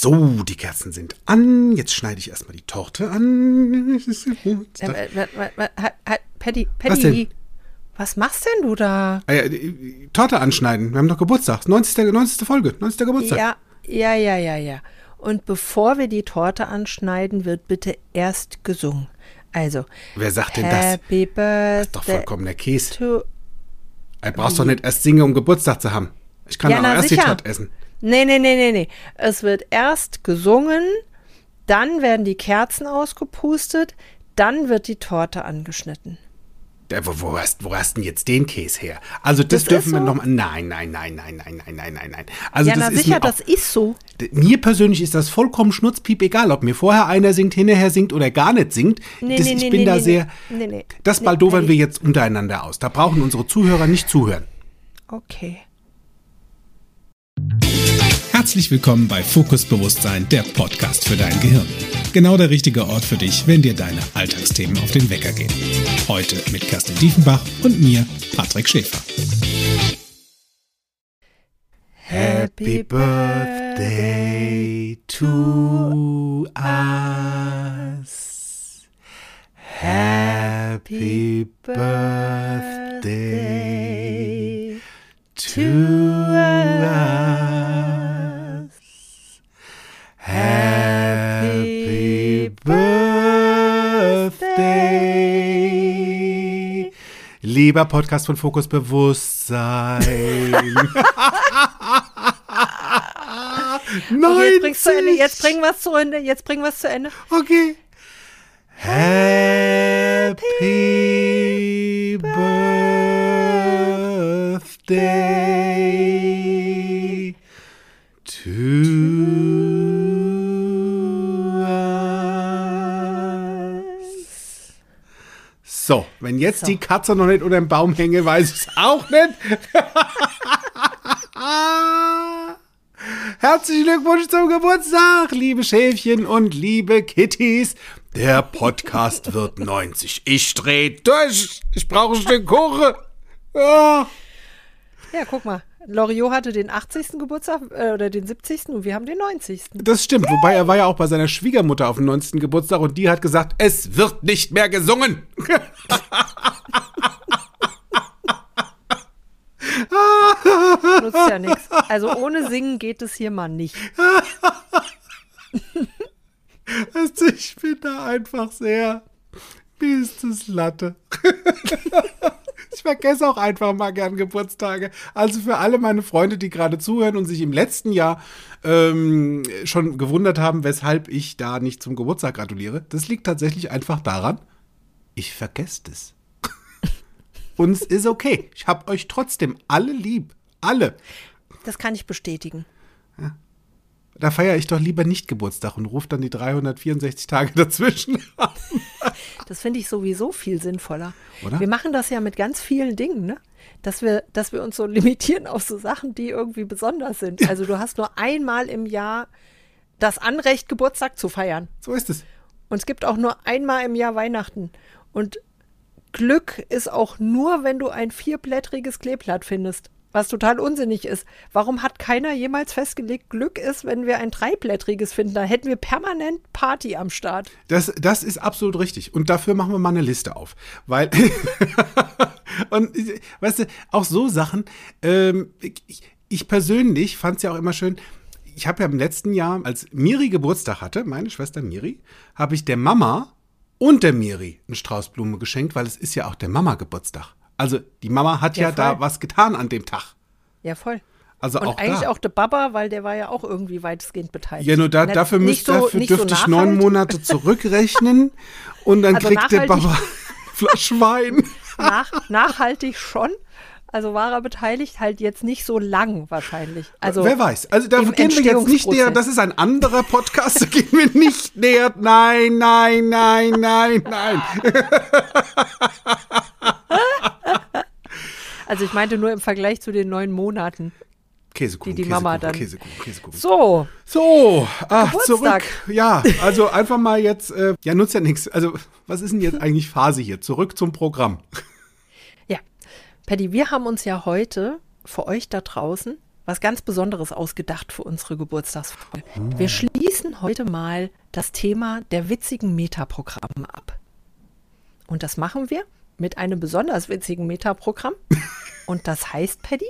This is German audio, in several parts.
So, die Kerzen sind an. Jetzt schneide ich erstmal die Torte an. Äh, ha- Patty, Was Patty, was machst denn du da? Ah ja, Torte anschneiden. Wir haben doch Geburtstag. 90. 90. Folge. 90. Geburtstag. Ja, ja, ja, ja, ja. Und bevor wir die Torte anschneiden, wird bitte erst gesungen. Also, Wer sagt denn das? Birthday Ist doch vollkommener Käse. Du brauchst doch nicht erst singen, um Geburtstag zu haben. Ich kann Ja, auch na, erst sicher. die Torte essen. Nee, nee, nee, nee, nee. Es wird erst gesungen, dann werden die Kerzen ausgepustet, dann wird die Torte angeschnitten. Wo, wo, hast, wo hast denn jetzt den Käse her? Also das, Das dürfen wir so. noch mal. Nein, nein, nein, nein, nein, nein, nein, nein, nein. Also ja, das na ist sicher, mir, das auch, ist so. mir persönlich ist das vollkommen schnurzpiep egal, ob mir vorher einer singt, hinterher singt oder gar nicht singt. Nee, das, nee, ich nee, bin da sehr. Das baldowern wir jetzt untereinander aus. Da brauchen unsere Zuhörer nicht zuhören. Okay. Herzlich willkommen bei Fokus Bewusstsein, der Podcast für dein Gehirn. Genau der richtige Ort für dich, wenn dir deine Alltagsthemen auf den Wecker gehen. Heute mit Kerstin Diefenbach und mir, Patrick Schäfer. Happy birthday to us. Happy birthday to us. Lieber Podcast von Fokus Bewusstsein. Nein. Okay, jetzt Ende, bringen wir es zu Ende, jetzt bringen wir es zu Ende. Okay. Happy birthday So, wenn jetzt die Katze noch nicht unter dem Baum hänge, weiß ich es auch nicht. Herzlichen Glückwunsch zum Geburtstag, liebe Schäfchen und liebe Kitties. Der Podcast wird 90. Ich dreh durch. Ich brauche ein Stück Kuchen. Ja. Ja, guck mal. Loriot hatte den 80. Geburtstag äh, oder den 70. und wir haben den 90. Das stimmt, wobei er war ja auch bei seiner Schwiegermutter auf dem 90. Geburtstag und die hat gesagt, es wird nicht mehr gesungen. Nutzt ja nichts. Also ohne Singen geht es hier mal nicht. Also ich bin da einfach sehr. Wie ist das Latte? ich vergesse auch einfach mal gern Geburtstage. Also für alle meine Freunde, die gerade zuhören und sich im letzten Jahr ähm, schon gewundert haben, weshalb ich da nicht zum Geburtstag gratuliere, das liegt tatsächlich einfach daran, ich vergesse das. und es ist okay. Ich habe euch trotzdem alle lieb. Alle. Das kann ich bestätigen. Da feiere ich doch lieber nicht Geburtstag und rufe dann die 364 Tage dazwischen an. Das finde ich sowieso viel sinnvoller. Oder? Wir machen das ja mit ganz vielen Dingen, ne? Dass wir, dass wir uns so limitieren auf so Sachen, die irgendwie besonders sind. Also du hast nur einmal im Jahr das Anrecht, Geburtstag zu feiern. So ist es. Und es gibt auch nur einmal im Jahr Weihnachten. Und Glück ist auch nur, wenn du ein vierblättriges Kleeblatt findest. Was total unsinnig ist. Warum hat keiner jemals festgelegt, Glück ist, wenn wir ein dreiblättriges finden? Da hätten wir permanent Party am Start. Das, das ist absolut richtig. Und dafür machen wir mal eine Liste auf. Weil, und weißt du, auch so Sachen, ähm, ich, ich persönlich fand es ja auch immer schön, ich habe ja im letzten Jahr, als Miri Geburtstag hatte, meine Schwester Miri, habe ich der Mama und der Miri einen Strauß Blume geschenkt, weil es ist ja auch der Mama Geburtstag. Also die Mama hat ja, Ja, da was getan an dem Tag. Ja, voll. Also Und auch eigentlich da. auch der Baba, weil der war ja auch irgendwie weitestgehend beteiligt. Ja, nur da, dafür, müsst, so- dafür nicht so dürfte ich neun. Monate zurückrechnen und dann Also kriegt der Baba Flasch Wein. Nach, nachhaltig schon. Also war er beteiligt, halt jetzt nicht so lang wahrscheinlich. Also Wer weiß. Also da gehen wir jetzt nicht näher. Das ist ein anderer Podcast. Da gehen wir nicht näher. Nein, nein, nein, nein, nein. Also ich meinte nur im Vergleich zu den neun Monaten. Käsekuchen, Die die Käsekuchen, Mama dann- Käsekuchen, Käsekuchen. So, So, ach, Geburtstag. zurück. Ja, also einfach mal jetzt, äh, ja, nutzt ja nichts. Also, was ist denn jetzt eigentlich Phase hier? Zurück zum Programm. ja. Paddy, wir haben uns ja heute für euch da draußen was ganz Besonderes ausgedacht für unsere Geburtstagsfolge. Wir schließen heute mal das Thema der witzigen Metaprogramme ab. Und das machen wir mit einem besonders witzigen Metaprogramm. Und das heißt, Paddy?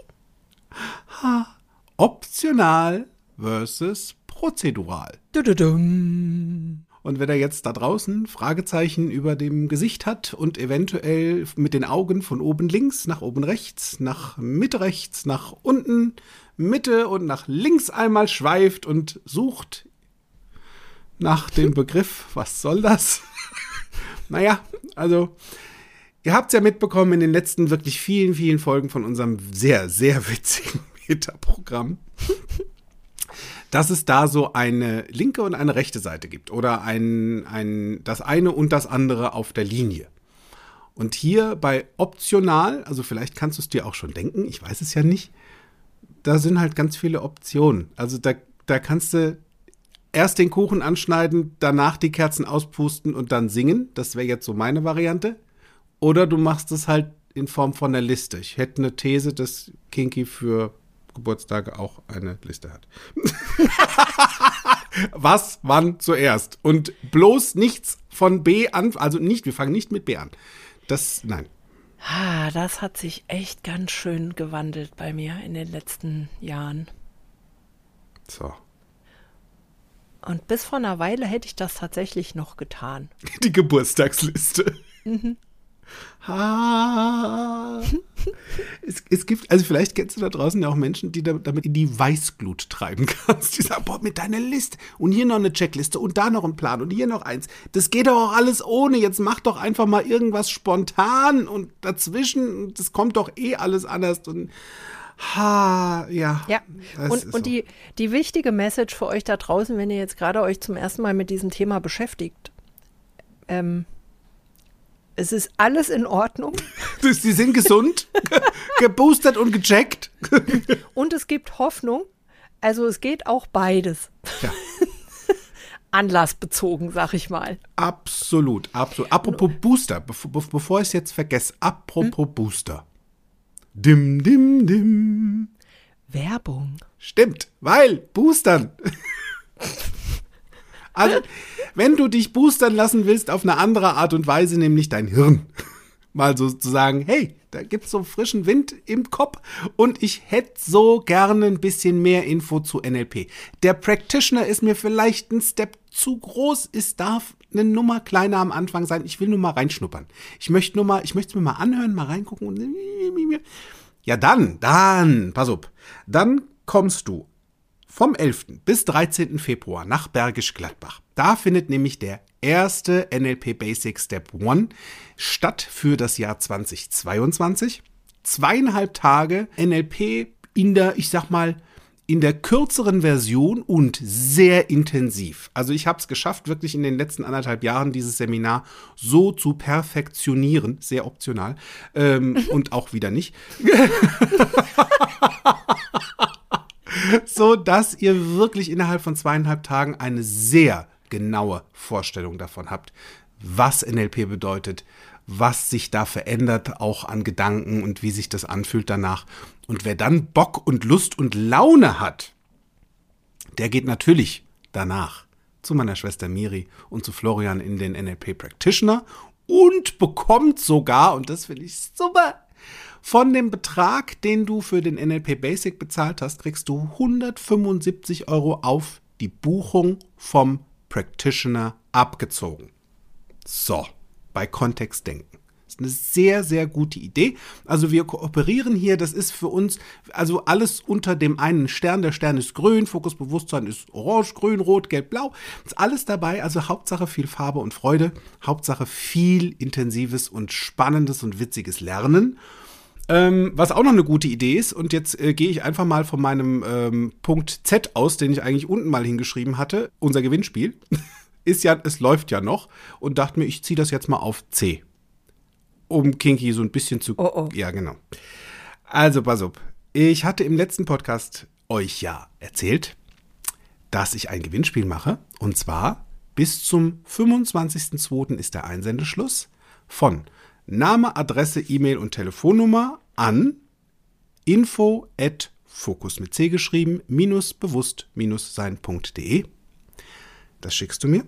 Optional versus prozedural. Dududum. Und wer da jetzt da draußen Fragezeichen über dem Gesicht hat und eventuell mit den Augen von oben links nach oben rechts, nach Mitte rechts, nach unten, Mitte und nach links einmal schweift und sucht nach dem Begriff, was soll das? naja, also ihr habt es ja mitbekommen in den letzten wirklich vielen, vielen Folgen von unserem sehr, sehr witzigen Meta-Programm dass es da so eine linke und eine rechte Seite gibt oder ein, ein, das eine und das andere auf der Linie. Und hier bei optional, also vielleicht kannst du es dir auch schon denken, ich weiß es ja nicht, da sind halt ganz viele Optionen. Also da, da kannst du erst den Kuchen anschneiden, danach die Kerzen auspusten und dann singen. Das wäre jetzt so meine Variante. Oder du machst es halt in Form von einer Liste. Ich hätte eine These, dass Kinky für Geburtstage auch eine Liste hat. Was, wann zuerst? Und bloß nichts von B an, also nicht, wir fangen nicht mit B an. Das, nein. Ah, das hat sich echt ganz schön gewandelt bei mir in den letzten Jahren. So. Und bis vor einer Weile hätte ich das tatsächlich noch getan. Die Geburtstagsliste. Mhm. Ha. es, es, gibt, also vielleicht kennst du da draußen ja auch Menschen, die da, damit in die Weißglut treiben kannst. Die sagen, boah, mit deiner Liste und hier noch eine Checkliste und da noch ein Plan und hier noch eins. Das geht doch auch alles ohne. Jetzt mach doch einfach mal irgendwas spontan und dazwischen, das kommt doch eh alles anders und Ha, ja. Ja, und, und so. die, die wichtige Message für euch da draußen, wenn ihr jetzt gerade euch zum ersten Mal mit diesem Thema beschäftigt, ähm, es ist alles in Ordnung. Sie sind gesund, geboostert und gecheckt. und es gibt Hoffnung. Also es geht auch beides. Ja. Anlassbezogen, sag ich mal. Absolut, absolut. Apropos Booster, bevor, ich es jetzt vergesse, apropos hm? Booster. Dim, dim, dim. Werbung. Stimmt, weil Boostern. Also, wenn du dich boostern lassen willst auf eine andere Art und Weise, nämlich dein Hirn, mal so zu sagen, hey, da gibt's so frischen Wind im Kopf und ich hätte so gerne ein bisschen mehr Info zu NLP. Der Practitioner ist mir vielleicht ein Step zu groß. Es darf eine Nummer kleiner am Anfang sein. Ich will nur mal reinschnuppern. Ich möchte nur mal, ich möchte es mir mal anhören, mal reingucken und ja, dann, dann, pass auf, dann kommst du vom 11. bis 13. Februar nach Bergisch Gladbach. Da findet nämlich der erste NLP Basic Step 1 statt für das Jahr 2022. Zweieinhalb Tage NLP in der, ich sag mal, in der kürzeren Version und sehr intensiv. Also ich habe es geschafft, wirklich in den letzten anderthalb Jahren dieses Seminar so zu perfektionieren, sehr optional ähm, und auch wieder nicht. so dass ihr wirklich innerhalb von zweieinhalb Tagen eine sehr genaue Vorstellung davon habt, was NLP bedeutet, was sich da verändert, auch an Gedanken und wie sich das anfühlt danach. Und wer dann Bock und Lust und Laune hat, der geht natürlich danach zu meiner Schwester Miri und zu Florian in den NLP Practitioner und bekommt sogar, und das finde ich super, von dem Betrag, den du für den NLP Basic bezahlt hast, kriegst du 175 Euro auf die Buchung vom Practitioner abgezogen. So, bei Kontext denken. Das ist eine sehr, sehr gute Idee. Also wir kooperieren hier, das ist für uns, also alles unter dem einen Stern. Der Stern ist grün, Fokusbewusstsein ist orange, grün, rot, gelb, blau. Ist alles dabei, also Hauptsache viel Farbe und Freude, Hauptsache viel intensives und spannendes und witziges Lernen. Ähm, was auch noch eine gute Idee ist, und jetzt äh, gehe ich einfach mal von meinem ähm, Punkt Z aus, den ich eigentlich unten mal hingeschrieben hatte, unser Gewinnspiel, ist ja, es läuft ja noch, und dachte mir, ich ziehe das jetzt mal auf C. Um Kinky so ein bisschen zu. Oh, oh. Ja, genau. Also, auf. Ich hatte im letzten Podcast euch ja erzählt, dass ich ein Gewinnspiel mache. Und zwar bis zum 25.02. ist der Einsendeschluss von Name, Adresse, E-Mail und Telefonnummer an info at Fokus mit C geschrieben, minus bewusst minus sein.de. Das schickst du mir.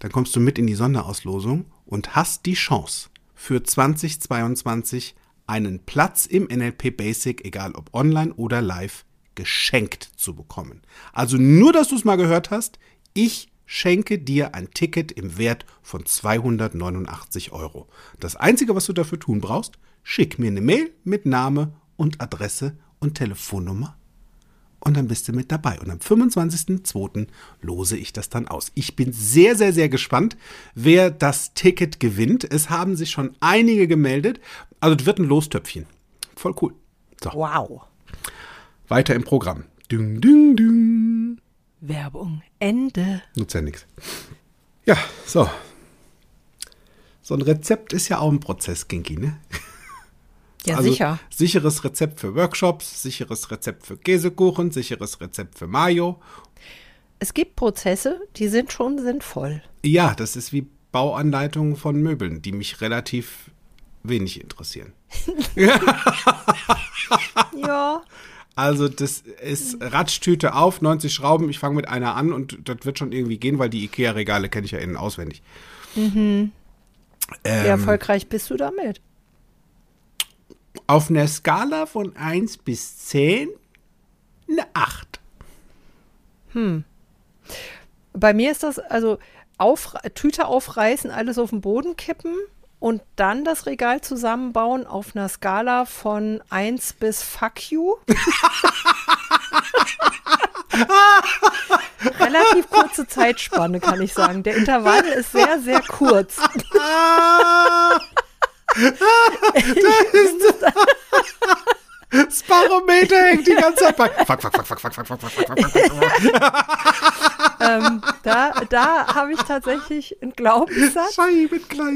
Dann kommst du mit in die Sonderauslosung und hast die Chance für 2022 einen Platz im NLP Basic, egal ob online oder live, geschenkt zu bekommen. Also nur, dass du es mal gehört hast, ich schenke dir ein Ticket im Wert von 289 Euro. Das Einzige, was du dafür tun brauchst, schick mir eine Mail mit Name und Adresse und Telefonnummer und dann bist du mit dabei. Und am 25.02. lose ich das dann aus. Ich bin sehr, sehr, sehr gespannt, wer das Ticket gewinnt. Es haben sich schon einige gemeldet. Also es wird ein Lostöpfchen. Voll cool. So. Wow. Weiter im Programm. Ding, ding, ding. Werbung. Ende. Nutzt ja nichts. Ja, so. So ein Rezept ist ja auch ein Prozess, Genki, ne? Ja, also sicher. Sicheres Rezept für Workshops, sicheres Rezept für Käsekuchen, sicheres Rezept für Mayo. Es gibt Prozesse, die sind schon sinnvoll. Ja, das ist wie Bauanleitungen von Möbeln, die mich relativ wenig interessieren. ja. Also das ist Ratschtüte auf, 90 Schrauben, ich fange mit einer an und das wird schon irgendwie gehen, weil die Ikea-Regale kenne ich ja innen auswendig. Mhm. Ähm, Wie erfolgreich bist du damit? Auf einer Skala von 1 bis 10 eine 8. Hm. Bei mir ist das also auf, Tüte aufreißen, alles auf den Boden kippen und dann das Regal zusammenbauen auf einer Skala von 1 bis Fuck you. Relativ kurze Zeitspanne, kann ich sagen. Der Intervall ist sehr, sehr kurz. das Barometer hängt die ganze Zeit bei. Fuck, fuck, fuck, fuck, fuck, fuck, fuck, fuck, fuck, fuck, fuck. ähm, da da habe ich tatsächlich einen Glaubenssatz,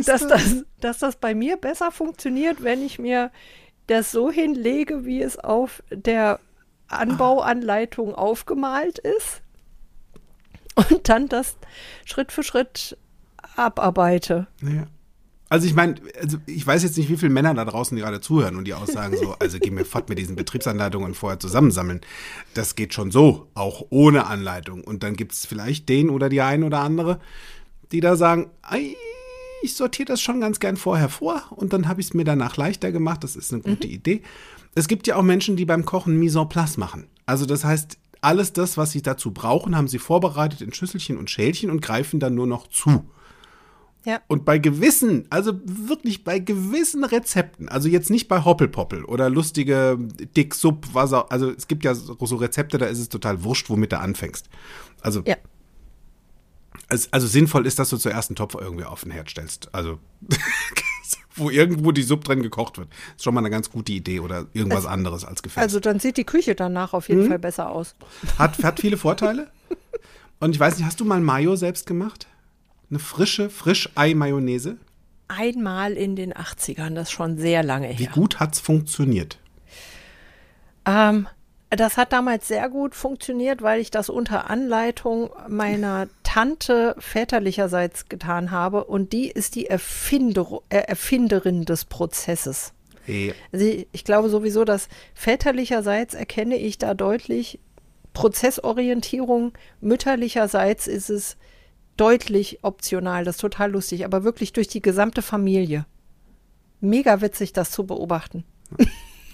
dass das, dass das bei mir besser funktioniert, wenn ich mir das so hinlege, wie es auf der Anbauanleitung aufgemalt ist und dann das Schritt für Schritt abarbeite. Ja. Also ich meine, also ich weiß jetzt nicht, wie viele Männer da draußen gerade zuhören und die aussagen so, also geh mir fort mit diesen Betriebsanleitungen vorher zusammensammeln. Das geht schon so, auch ohne Anleitung. Und dann gibt es vielleicht den oder die ein oder andere, die da sagen, ich sortiere das schon ganz gern vorher vor und dann habe ich es mir danach leichter gemacht. Das ist eine gute mhm. Idee. Es gibt ja auch Menschen, die beim Kochen Mise en place machen. Also das heißt, alles das, was sie dazu brauchen, haben sie vorbereitet in Schüsselchen und Schälchen und greifen dann nur noch zu. Ja. Und bei gewissen, also wirklich bei gewissen Rezepten, also jetzt nicht bei Hoppelpoppel oder lustige Dick Sub, was auch, also es gibt ja so Rezepte, da ist es total wurscht, womit du anfängst. Also, ja. also, also sinnvoll ist, dass du zuerst einen Topf irgendwie auf den Herd stellst. Also, wo irgendwo die Sub drin gekocht wird. Ist schon mal eine ganz gute Idee oder irgendwas also, anderes als Gefäß. Also dann sieht die Küche danach auf jeden mhm. Fall besser aus. Hat, hat viele Vorteile. Und ich weiß nicht, hast du mal Mayo selbst gemacht? Eine frische Frischei-Mayonnaise? Einmal in den 80ern, das ist schon sehr lange her. Wie gut hat es funktioniert? Ähm, das hat damals sehr gut funktioniert, weil ich das unter Anleitung meiner Tante väterlicherseits getan habe und die ist die Erfinder, äh, Erfinderin des Prozesses. Ja. Also ich, ich glaube sowieso, dass väterlicherseits erkenne ich da deutlich Prozessorientierung, mütterlicherseits ist es deutlich optional. Das ist total lustig, aber wirklich durch die gesamte Familie. Mega witzig, das zu beobachten.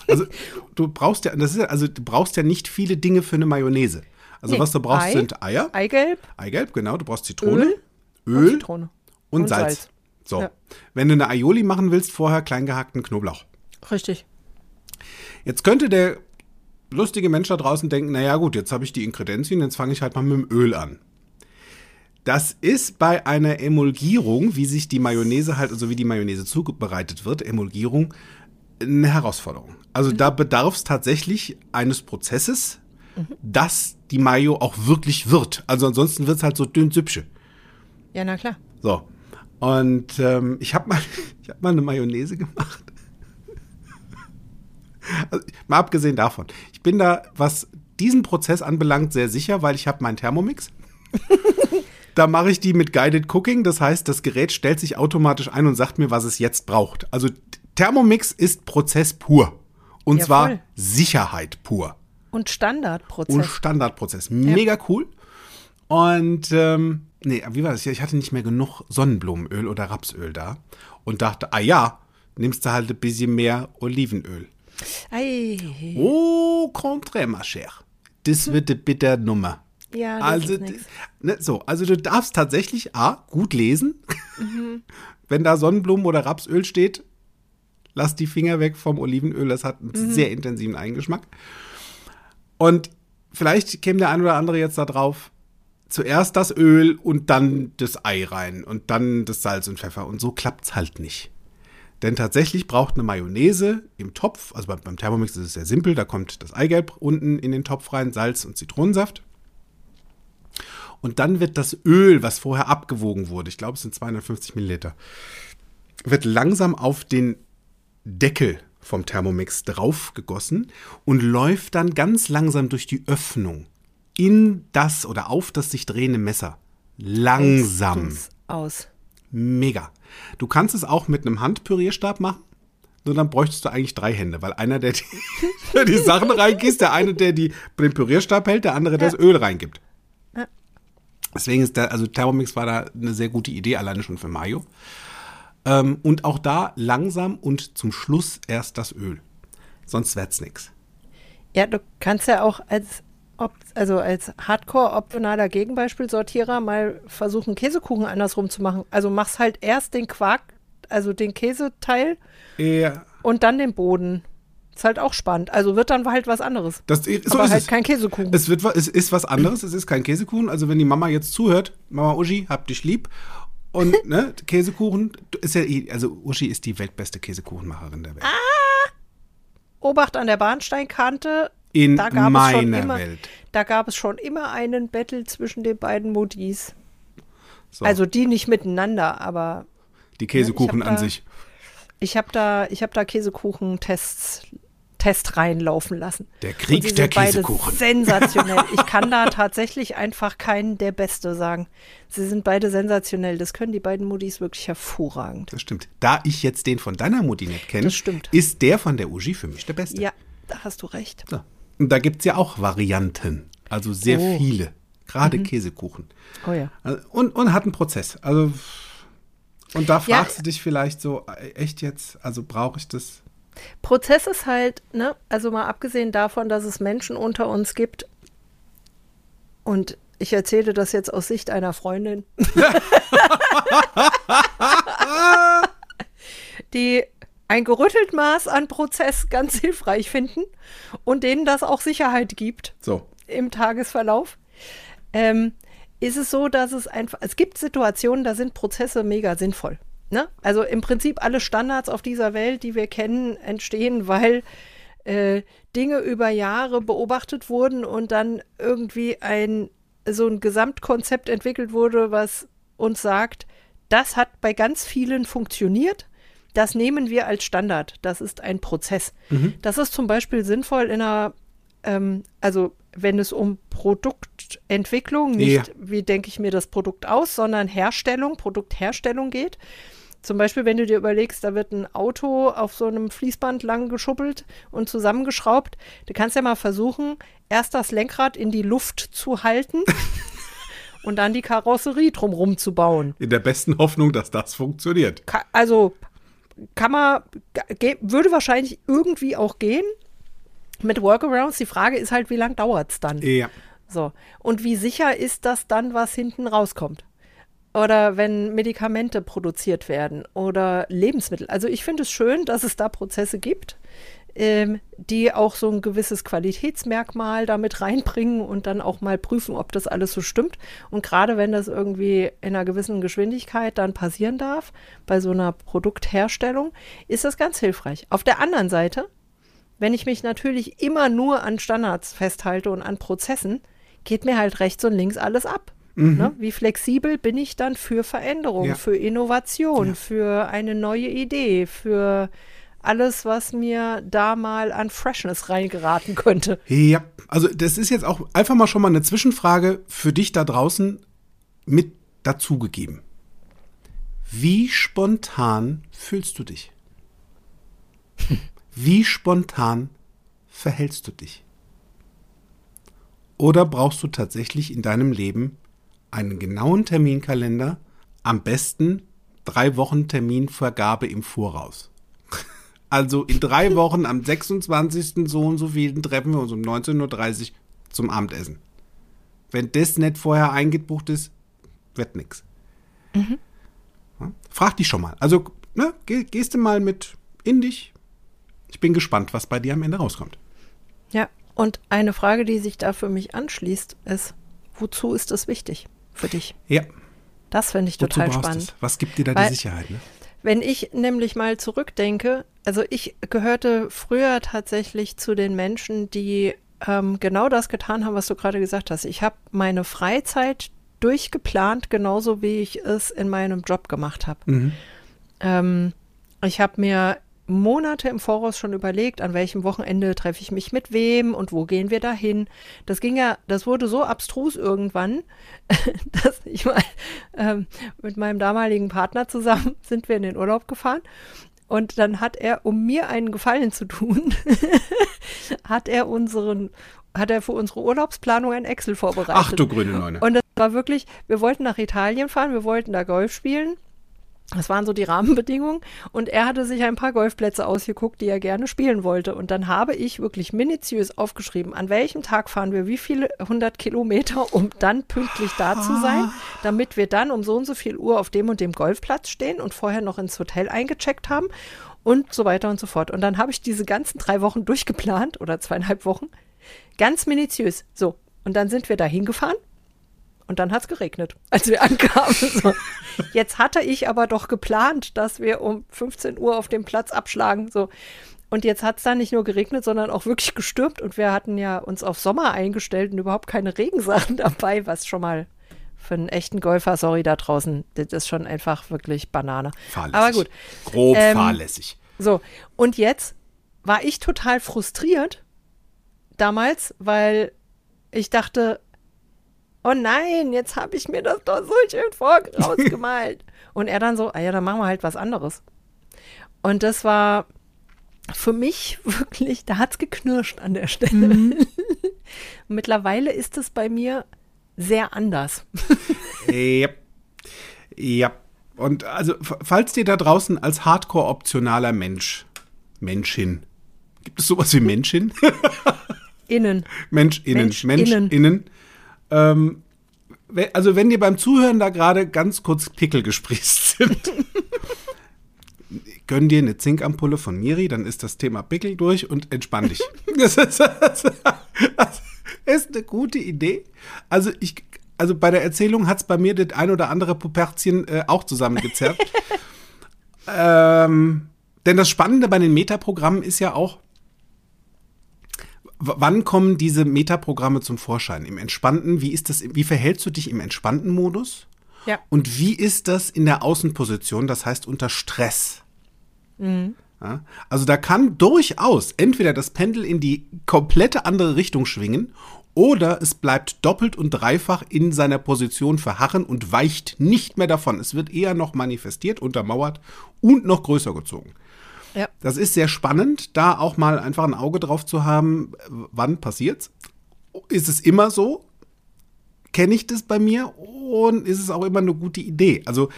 Also du brauchst ja, das ist, also du brauchst ja nicht viele Dinge für eine Mayonnaise. Also nee, was du brauchst Ei, sind Eier. Eigelb. Eigelb, genau. Du brauchst Zitrone. Öl. Öl und, Zitrone. und, und Salz. Salz. So. Ja. Wenn du eine Aioli machen willst, vorher klein gehackten Knoblauch. Richtig. Jetzt könnte der lustige Mensch da draußen denken, naja gut, jetzt habe ich die Inkredenzien, jetzt fange ich halt mal mit dem Öl an. Das ist bei einer Emulgierung, wie sich die Mayonnaise halt, also wie die Mayonnaise zubereitet wird, Emulgierung, eine Herausforderung. Also mhm. da bedarf es tatsächlich eines Prozesses, mhm. dass die Mayo auch wirklich wird. Also ansonsten wird es halt so dünn süppsche. Ja, na klar. So. Und ähm, ich habe mal, hab mal eine Mayonnaise gemacht. Also, mal abgesehen davon. Ich bin da, was diesen Prozess anbelangt, sehr sicher, weil ich habe meinen Thermomix. Da mache ich die mit Guided Cooking. Das heißt, das Gerät stellt sich automatisch ein und sagt mir, was es jetzt braucht. Also Thermomix ist Prozess pur. Und ja, zwar voll. Sicherheit pur. Und Standardprozess. und Standardprozess. Mega cool. Und ähm, nee, wie war das? Ich hatte nicht mehr genug Sonnenblumenöl oder Rapsöl da und dachte, ah ja, nimmst du halt ein bisschen mehr Olivenöl. Ei. Au contraire, ma chère. Das wird eine bitter Nummer. Ja, Also, ne, so, also du darfst tatsächlich A, gut lesen. Mhm. Wenn da Sonnenblumen oder Rapsöl steht, lass die Finger weg vom Olivenöl. Das hat einen Mhm. sehr intensiven Eigengeschmack. Und vielleicht käme der ein oder andere jetzt da drauf, zuerst das Öl und dann das Ei rein und dann das Salz und Pfeffer. Und so klappt's halt nicht. Denn tatsächlich braucht eine Mayonnaise im Topf, also beim, beim Thermomix ist es sehr simpel, da kommt das Eigelb unten in den Topf rein, Salz und Zitronensaft. Und dann wird das Öl, was vorher abgewogen wurde, ich glaube es sind 250 Milliliter, wird langsam auf den Deckel vom Thermomix draufgegossen und läuft dann ganz langsam durch die Öffnung in das oder auf das sich drehende Messer. Langsam. Aus. Mega. Du kannst es auch mit einem Handpürierstab machen. Nur dann bräuchtest du eigentlich drei Hände, weil einer, der die, die Sachen reingießt, der eine, der die, den Pürierstab hält, der andere, der das Öl reingibt. Deswegen ist der, also Thermomix war da eine sehr gute Idee, alleine schon für Mayo. Ähm, und auch da langsam und zum Schluss erst das Öl. Sonst wird's nix. Ja, du kannst ja auch als, also als Hardcore-optionaler Gegenbeispielsortierer mal versuchen, Käsekuchen andersrum zu machen. Also machst halt erst den Quark, also den Käseteil Ja, und dann den Boden. Ist halt auch spannend. Also wird dann halt was anderes. das, so Aber ist halt es. kein Käsekuchen. Es, wird, es ist was anderes, es ist kein Käsekuchen. Also wenn die Mama jetzt zuhört, Mama Uschi, hab dich lieb. Und ne, Käsekuchen ist ja, eh- also Uschi ist die weltbeste Käsekuchenmacherin der Welt. Obacht an der Bahnsteinkante. In da gab es meiner immer, Welt. Da gab es schon immer einen Battle zwischen den beiden Muttis. So, Also die nicht miteinander, aber die Käsekuchen ich hab an sich. ich habe da, ich habe da Käsekuchen-Tests Test reinlaufen lassen. Der Krieg der Käsekuchen. Sensationell. Ich kann da tatsächlich einfach keinen der Beste sagen. Sie sind beide sensationell. Das können die beiden Muttis wirklich hervorragend. Das stimmt. Da ich jetzt den von deiner Mutti nicht kenne, ist der von der Uschi für mich der beste. Ja, da hast du recht. So. Und da gibt es ja auch Varianten. Also sehr Oh. viele. Gerade Käsekuchen. Oh ja. Also, Und, und hat einen Prozess. Also, und da Ja. fragst du dich vielleicht so, äh, echt jetzt, also brauche ich das? Prozess ist halt, ne, also mal abgesehen davon, dass es Menschen unter uns gibt, und ich erzähle das jetzt aus Sicht einer Freundin, die ein gerüttelt Maß an Prozess ganz hilfreich finden und denen das auch Sicherheit gibt So. im Tagesverlauf. Ähm, ist es so, dass es einfach, es gibt Situationen, da sind Prozesse mega sinnvoll. Ne? Also im Prinzip alle Standards auf dieser Welt, die wir kennen, entstehen, weil äh, Dinge über Jahre beobachtet wurden und dann irgendwie ein so ein Gesamtkonzept entwickelt wurde, was uns sagt, das hat bei ganz vielen funktioniert. Das nehmen wir als Standard. Das ist ein Prozess. Das ist zum Beispiel sinnvoll in einer, ähm, also wenn es um Produktentwicklung, nicht Ja. wie denke ich mir das Produkt aus, sondern Herstellung, Produktherstellung geht. Zum Beispiel, wenn du dir überlegst, da wird ein Auto auf so einem Fließband lang geschuppelt und zusammengeschraubt. Du kannst ja mal versuchen, erst das Lenkrad in die Luft zu halten und dann die Karosserie drumherum zu bauen. In der besten Hoffnung, dass das funktioniert. Ka also kann man, würde wahrscheinlich irgendwie auch gehen mit Workarounds. Die Frage ist halt, wie lange dauert es dann? Ja. So. Und wie sicher ist das dann, was hinten rauskommt? Oder wenn Medikamente produziert werden oder Lebensmittel. Also ich finde es schön, dass es da Prozesse gibt, ähm, die auch so ein gewisses Qualitätsmerkmal damit reinbringen und dann auch mal prüfen, ob das alles so stimmt. Und gerade wenn das irgendwie in einer gewissen Geschwindigkeit dann passieren darf, bei so einer Produktherstellung, ist das ganz hilfreich. Auf der anderen Seite, wenn ich mich natürlich immer nur an Standards festhalte und an Prozessen, geht mir halt rechts und links alles ab. Ne? Wie flexibel bin ich dann für Veränderung, Ja. für Innovation, Ja. für eine neue Idee, für alles, was mir da mal an Freshness reingeraten könnte. Ja, also das ist jetzt auch einfach mal schon mal eine Zwischenfrage für dich da draußen mit dazugegeben. Wie spontan fühlst du dich? Wie spontan verhältst du dich? Oder brauchst du tatsächlich in deinem Leben einen genauen Terminkalender, am besten drei Wochen Terminvergabe im Voraus? Also in drei Wochen am 26. so und so vielen treffen wir uns um 19.30 Uhr zum Abendessen. Wenn das nicht vorher eingebucht ist, wird nix. Mhm. Frag dich schon mal. Also ne, geh, gehst du mal mit in dich. Ich bin gespannt, was bei dir am Ende rauskommt. Ja, und eine Frage, die sich da für mich anschließt, ist, wozu ist das wichtig für dich? Ja. Das finde ich Wozu total spannend. du's? Was gibt dir da Weil- die Sicherheit? Ne? Wenn ich nämlich mal zurückdenke, also ich gehörte früher tatsächlich zu den Menschen, die ähm, genau das getan haben, was du gerade gesagt hast. Ich habe meine Freizeit durchgeplant, genauso wie ich es in meinem Job gemacht habe. Mhm. Ähm, ich habe mir Monate im Voraus schon überlegt, an welchem Wochenende treffe ich mich mit wem und wo gehen wir dahin. Das ging ja, das wurde so abstrus irgendwann, dass ich mal ähm, mit meinem damaligen Partner zusammen sind wir in den Urlaub gefahren. Und dann hat er, um mir einen Gefallen zu tun, hat er unseren, hat er für unsere Urlaubsplanung ein Excel vorbereitet. Ach du grüne Neune. Und das war wirklich, wir wollten nach Italien fahren, wir wollten da Golf spielen. Das waren so die Rahmenbedingungen. Und er hatte sich ein paar Golfplätze ausgeguckt, die er gerne spielen wollte. Und dann habe ich wirklich minutiös aufgeschrieben, an welchem Tag fahren wir wie viele hundert Kilometer, um dann pünktlich da zu sein, damit wir dann um so und so viel Uhr auf dem und dem Golfplatz stehen und vorher noch ins Hotel eingecheckt haben und so weiter und so fort. Und dann habe ich diese ganzen drei Wochen durchgeplant oder zweieinhalb Wochen. Ganz minutiös. So. Und dann sind wir da hingefahren und dann hat es geregnet, als wir ankamen. So. Jetzt hatte ich aber doch geplant, dass wir um 15 Uhr auf dem Platz abschlagen. So. Und jetzt hat es da nicht nur geregnet, sondern auch wirklich gestürmt. Und wir hatten ja uns auf Sommer eingestellt und überhaupt keine Regensachen dabei, was schon mal für einen echten Golfer, sorry da draußen, das ist schon einfach wirklich Banane. Fahrlässig. Aber gut. Grob Ähm, fahrlässig. So, und jetzt war ich total frustriert damals, weil ich dachte, oh nein, jetzt habe ich mir das doch so schön vorausgemalt. und er dann so, ah ja, dann machen wir halt was anderes. Und das war für mich wirklich, da hat es geknirscht an der Stelle. Mittlerweile ist es bei mir sehr anders. Ja. Ja. Und also, falls dir da draußen als Hardcore-optionaler Mensch, Menschin, gibt es sowas wie Menschin? Innen. Mensch innen, Mensch Mensch, innen. innen. Ähm, also wenn dir beim Zuhören da gerade ganz kurz Pickel gesprießt sind, gönn dir eine Zinkampulle von Miri, dann ist das Thema Pickel durch und entspann dich. Das ist, das ist eine gute Idee. Also ich, also bei der Erzählung hat es bei mir das ein oder andere Puperzchen äh, auch zusammengezerrt. ähm, denn das Spannende bei den Metaprogrammen ist ja auch, Wann kommen diese Metaprogramme zum Vorschein? Im entspannten, wie ist das, wie verhältst du dich im entspannten Modus? Ja. Und wie ist das in der Außenposition, das heißt unter Stress? Ja, also da kann durchaus entweder das Pendel in die komplette andere Richtung schwingen oder es bleibt doppelt und dreifach in seiner Position verharren und weicht nicht mehr davon. Es wird eher noch manifestiert, untermauert und noch größer gezogen. Ja. Das ist sehr spannend, da auch mal einfach ein Auge drauf zu haben, wann passiert's. Ist es immer so? Kenne ich das bei mir und ist es auch immer eine gute Idee? Also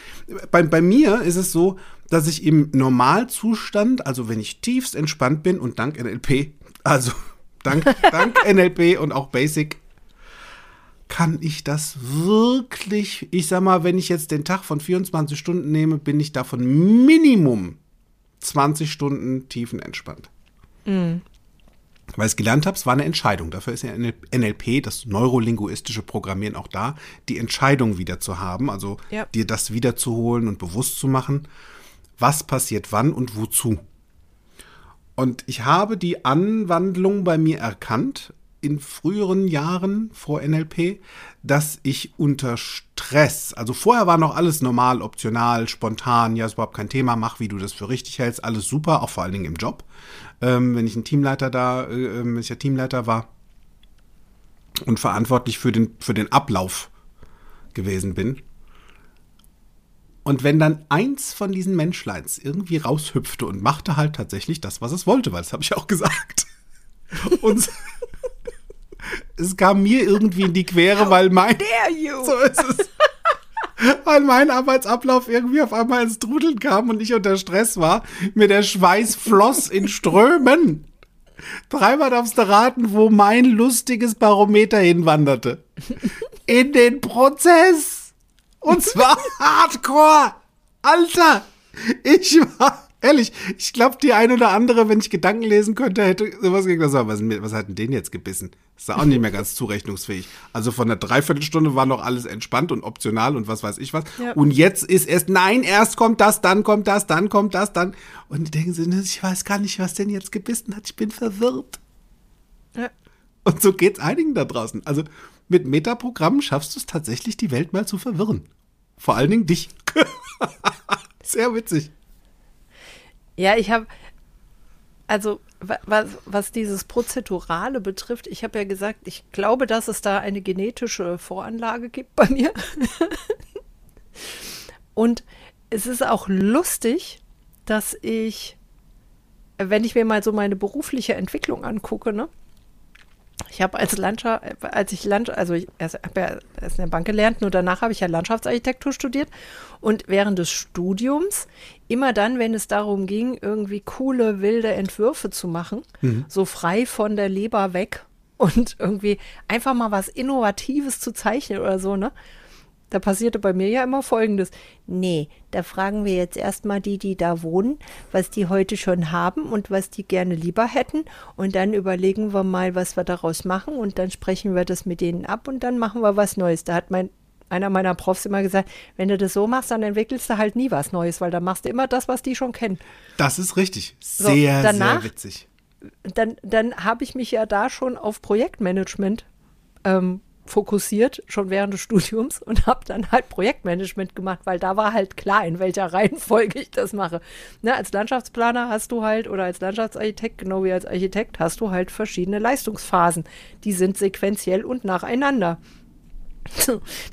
bei, bei mir ist es so, dass ich im Normalzustand, also wenn ich tiefst entspannt bin und dank NLP, also dank, dank NLP und auch Basic, kann ich das wirklich, ich sag mal, wenn ich jetzt den Tag von 24 Stunden nehme, bin ich davon Minimum 20 Stunden tiefenentspannt. Weil ich es gelernt habe, es war eine Entscheidung. Dafür ist ja NLP, das neurolinguistische Programmieren, auch da, die Entscheidung wieder zu haben, also Ja. dir das wiederzuholen und bewusst zu machen, was passiert wann und wozu. Und ich habe die Anwandlung bei mir erkannt in früheren Jahren vor NLP, dass ich unter Stress, also vorher war noch alles normal, optional, spontan, ja, ist überhaupt kein Thema, mach, wie du das für richtig hältst, alles super, auch vor allen Dingen im Job. Ähm, wenn ich ein Teamleiter da, äh, wenn ich ja Teamleiter war und verantwortlich für den, für den Ablauf gewesen bin. Und wenn dann eins von diesen Menschleins irgendwie raushüpfte und machte halt tatsächlich das, was es wollte, weil das habe ich auch gesagt. Und Es kam mir irgendwie in die Quere, weil mein. Dare you! So ist es. Weil mein Arbeitsablauf irgendwie auf einmal ins Trudeln kam und ich unter Stress war, mir der Schweiß floss in Strömen. Dreimal darfst du raten, wo mein lustiges Barometer hinwanderte. In den Prozess. Und zwar hardcore. Alter, ich war, ehrlich, ich glaube, die ein oder andere, wenn ich Gedanken lesen könnte, hätte sowas gesagt, so, was, was hat denn den jetzt gebissen? Ist ja auch nicht mehr ganz zurechnungsfähig. Also von der Dreiviertelstunde war noch alles entspannt und optional und was weiß ich was. Ja. Und jetzt ist erst, nein, erst kommt das, dann kommt das, dann kommt das, dann. Und die denken sie, ich weiß gar nicht, was denn jetzt gebissen hat. Ich bin verwirrt. Ja. Und so geht's einigen da draußen. Also mit Metaprogrammen schaffst du es tatsächlich, die Welt mal zu verwirren. Vor allen Dingen dich. Sehr witzig. Ja, ich habe, also wa- was, was dieses Prozedurale betrifft, ich habe ja gesagt, ich glaube, dass es da eine genetische Voranlage gibt bei mir. Und es ist auch lustig, dass ich, wenn ich mir mal so meine berufliche Entwicklung angucke, ne? Ich habe als Landschaft, als ich Land, also ich habe ja erst in der Bank gelernt, nur danach habe ich ja Landschaftsarchitektur studiert und während des Studiums immer dann, wenn es darum ging, irgendwie coole wilde Entwürfe zu machen, so frei von der Leber weg und irgendwie einfach mal was Innovatives zu zeichnen oder so, ne? Da passierte bei mir ja immer Folgendes. Nee, da fragen wir jetzt erstmal die, die da wohnen, was die heute schon haben und was die gerne lieber hätten. Und dann überlegen wir mal, was wir daraus machen. Und dann sprechen wir das mit denen ab und dann machen wir was Neues. Da hat mein, einer meiner Profs immer gesagt, wenn du das so machst, dann entwickelst du halt nie was Neues, weil dann machst du immer das, was die schon kennen. Das ist richtig. Sehr, danach- sehr witzig. dann, dann habe ich mich ja da schon auf Projektmanagement ähm, fokussiert, schon während des Studiums und habe dann halt Projektmanagement gemacht, weil da war halt klar, in welcher Reihenfolge ich das mache. Ne, als Landschaftsplaner hast du halt oder als Landschaftsarchitekt, genau wie als Architekt, hast du halt verschiedene Leistungsphasen. Die sind sequenziell und nacheinander.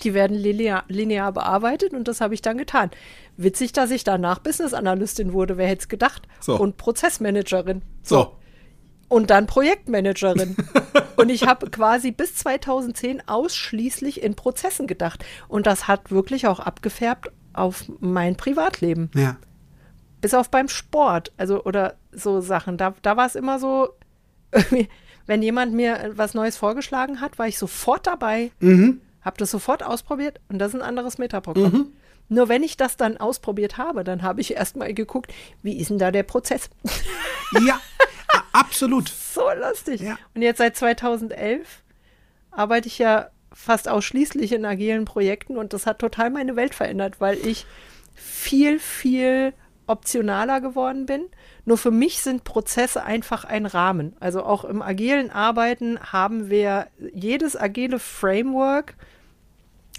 Die werden linear, linear bearbeitet und das habe ich dann getan. Witzig, dass ich danach Business Analystin wurde, wer hätte es gedacht? So. Und Prozessmanagerin. So. Und dann Projektmanagerin. und ich habe quasi bis 2010 ausschließlich in Prozessen gedacht. Und das hat wirklich auch abgefärbt auf mein Privatleben. Ja. Bis auf beim Sport. Also, oder so Sachen. Da, da war es immer so, wenn jemand mir was Neues vorgeschlagen hat, war ich sofort dabei, habe das sofort ausprobiert und das ist ein anderes Metaprogramm. Nur wenn ich das dann ausprobiert habe, dann habe ich erstmal geguckt, wie ist denn da der Prozess? Ja, absolut. so lustig. Ja. Und jetzt seit 2011 arbeite ich ja fast ausschließlich in agilen Projekten und das hat total meine Welt verändert, weil ich viel, viel optionaler geworden bin. Nur für mich sind Prozesse einfach ein Rahmen. Also auch im agilen Arbeiten haben wir jedes agile Framework,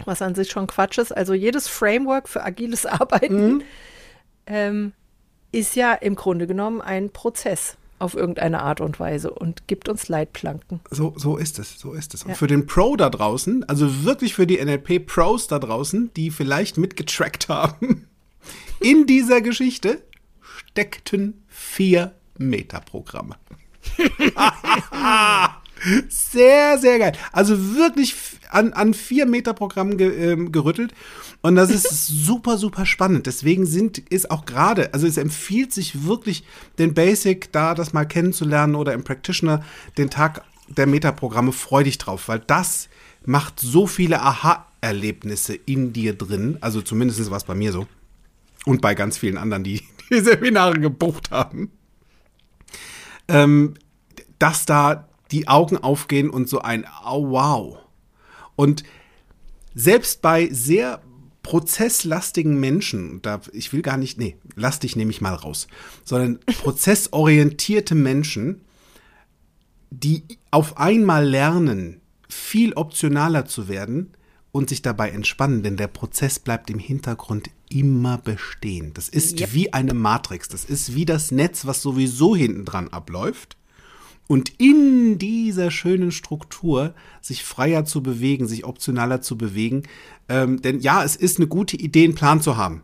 was an sich schon Quatsch ist, also jedes Framework für agiles Arbeiten ähm, ist ja im Grunde genommen ein Prozess auf irgendeine Art und Weise und gibt uns Leitplanken. So, so ist es, so ist es. Und Ja. für den Pro da draußen, also wirklich für die NLP-Pros da draußen, die vielleicht mitgetrackt haben, in dieser Geschichte steckten vier Metaprogramme. sehr, sehr geil. Also wirklich an, an vier Metaprogrammen ge, ähm, gerüttelt. Und das ist super, super spannend. Deswegen sind, ist auch gerade, also es empfiehlt sich wirklich, den Basic da das mal kennenzulernen oder im Practitioner den Tag der Metaprogramme freu dich drauf, weil das macht so viele Aha-Erlebnisse in dir drin. Also zumindest war es bei mir so. Und bei ganz vielen anderen, die die Seminare gebucht haben. Ähm, dass da die Augen aufgehen und so ein oh, wow. Und selbst bei sehr prozesslastigen Menschen, da ich will gar nicht, nee, lastig nehme ich mal raus, sondern prozessorientierte Menschen, die auf einmal lernen, viel optionaler zu werden und sich dabei entspannen, denn der Prozess bleibt im Hintergrund immer bestehen. Das ist Yep. wie eine Matrix, das ist wie das Netz, was sowieso hinten dran abläuft. Und in dieser schönen Struktur sich freier zu bewegen, sich optionaler zu bewegen. Ähm, denn ja, es ist eine gute Idee, einen Plan zu haben.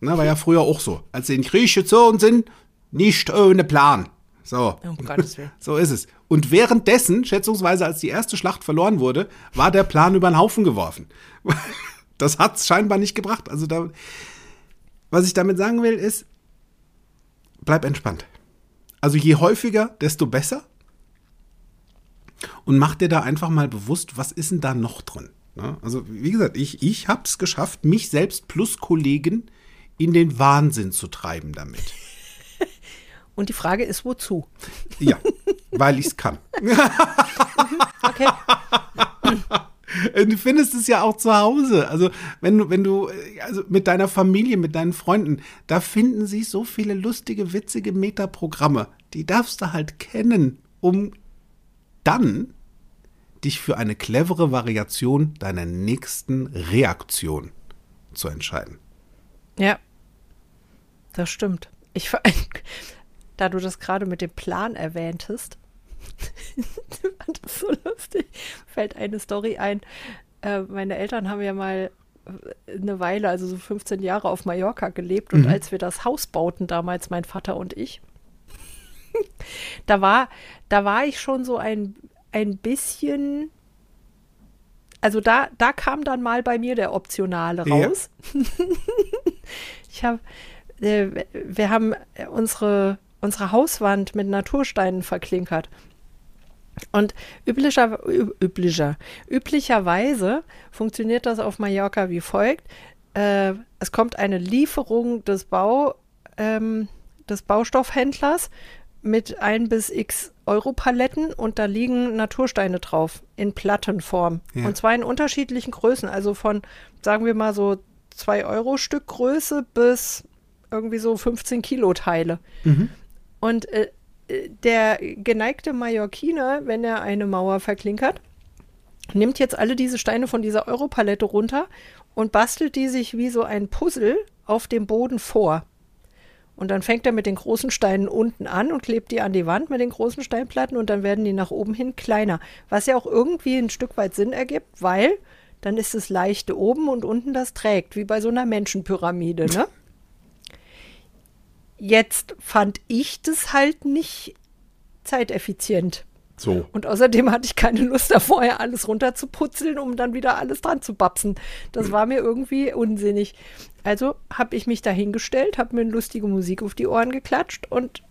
Na, war ja früher auch so. Als sie in gezogen sind, nicht ohne Plan. So. Willen. So ist es. Und währenddessen, schätzungsweise als die erste Schlacht verloren wurde, war der Plan über den Haufen geworfen. Das hat es scheinbar nicht gebracht. Also da, was ich damit sagen will, ist, bleib entspannt. Also je häufiger, desto besser. Und mach dir da einfach mal bewusst, was ist denn da noch drin? Ne? Also wie gesagt, ich, ich habe es geschafft, mich selbst plus Kollegen in den Wahnsinn zu treiben damit. Und die Frage ist, wozu? Ja, weil ich es kann. Okay. Du findest es ja auch zu Hause. Also, wenn du, wenn du, also mit deiner Familie, mit deinen Freunden, da finden sich so viele lustige, witzige Metaprogramme. Die darfst du halt kennen, um dann dich für eine clevere Variation deiner nächsten Reaktion zu entscheiden. Ja, das stimmt. Ich, da du das gerade mit dem Plan erwähntest, fand das so lustig, fällt eine Story ein. Äh, meine Eltern haben ja mal äh, eine Weile, also so 15 Jahre auf Mallorca gelebt und als wir das Haus bauten, damals mein Vater und ich, da war, da war ich schon so ein, ein bisschen, also da, da kam dann mal bei mir der Optionale Ja. raus. Ich habe, äh, wir haben unsere, unsere Hauswand mit Natursteinen verklinkert. Und üblicher, üblicher, üblicherweise funktioniert das auf Mallorca wie folgt. Äh, es kommt eine Lieferung des, Bau, ähm, des Baustoffhändlers mit ein bis x Euro Paletten und da liegen Natursteine drauf in Plattenform. Ja. Und zwar in unterschiedlichen Größen, also von, sagen wir mal so 2 Euro Stück Größe bis irgendwie so 15 Kilo Teile. Und äh, der geneigte Mallorquiner, wenn er eine Mauer verklinkert, nimmt jetzt alle diese Steine von dieser Europalette runter und bastelt die sich wie so ein Puzzle auf dem Boden vor. Und dann fängt er mit den großen Steinen unten an und klebt die an die Wand mit den großen Steinplatten und dann werden die nach oben hin kleiner. Was ja auch irgendwie ein Stück weit Sinn ergibt, weil dann ist das Leichte oben und unten das trägt, wie bei so einer Menschenpyramide, ne? Jetzt fand ich das halt nicht zeiteffizient. So. Und außerdem hatte ich keine Lust, da vorher alles runterzuputzeln, um dann wieder alles dran zu babsen. Das war mir irgendwie unsinnig. Also habe ich mich da hingestellt, habe mir lustige Musik auf die Ohren geklatscht und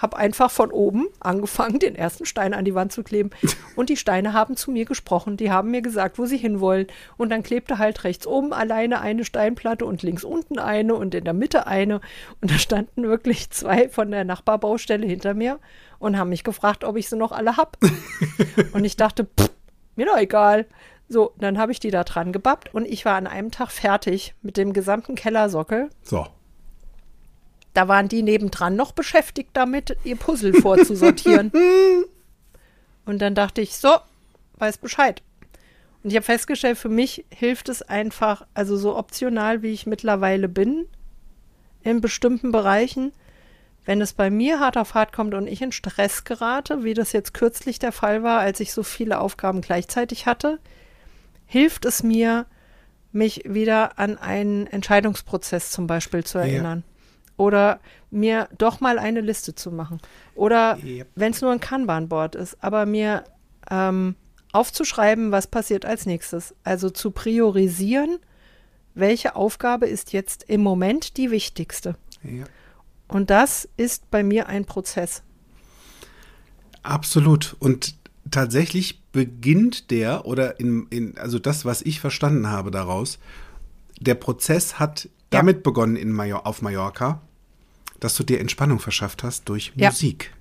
habe einfach von oben angefangen, den ersten Stein an die Wand zu kleben. Und die Steine haben zu mir gesprochen. Die haben mir gesagt, wo sie hinwollen. Und dann klebte halt rechts oben alleine eine Steinplatte und links unten eine und in der Mitte eine. Und da standen wirklich zwei von der Nachbarbaustelle hinter mir und haben mich gefragt, ob ich sie noch alle hab. und ich dachte, pff, mir doch egal. So, dann habe ich die da dran gebappt und ich war an einem Tag fertig mit dem gesamten Kellersockel. So. Da waren die nebendran noch beschäftigt damit, ihr Puzzle vorzusortieren. Und dann dachte ich, so, weiß Bescheid. Und ich habe festgestellt, für mich hilft es einfach, also so optional, wie ich mittlerweile bin, in bestimmten Bereichen, wenn es bei mir hart auf hart kommt und ich in Stress gerate, wie das jetzt kürzlich der Fall war, als ich so viele Aufgaben gleichzeitig hatte, hilft es mir, mich wieder an einen Entscheidungsprozess zum Beispiel zu erinnern. Oder mir doch mal eine Liste zu machen. Oder Yep. wenn es nur ein Kanban-Board ist, aber mir ähm, aufzuschreiben, was passiert als nächstes. Also zu priorisieren, welche Aufgabe ist jetzt im Moment die wichtigste. Ja. Und das ist bei mir ein Prozess. Absolut. Und tatsächlich beginnt der, oder in, in, also das, was ich verstanden habe daraus, der Prozess hat damit begonnen in Major, auf Mallorca, dass du dir Entspannung verschafft hast durch Ja. Musik.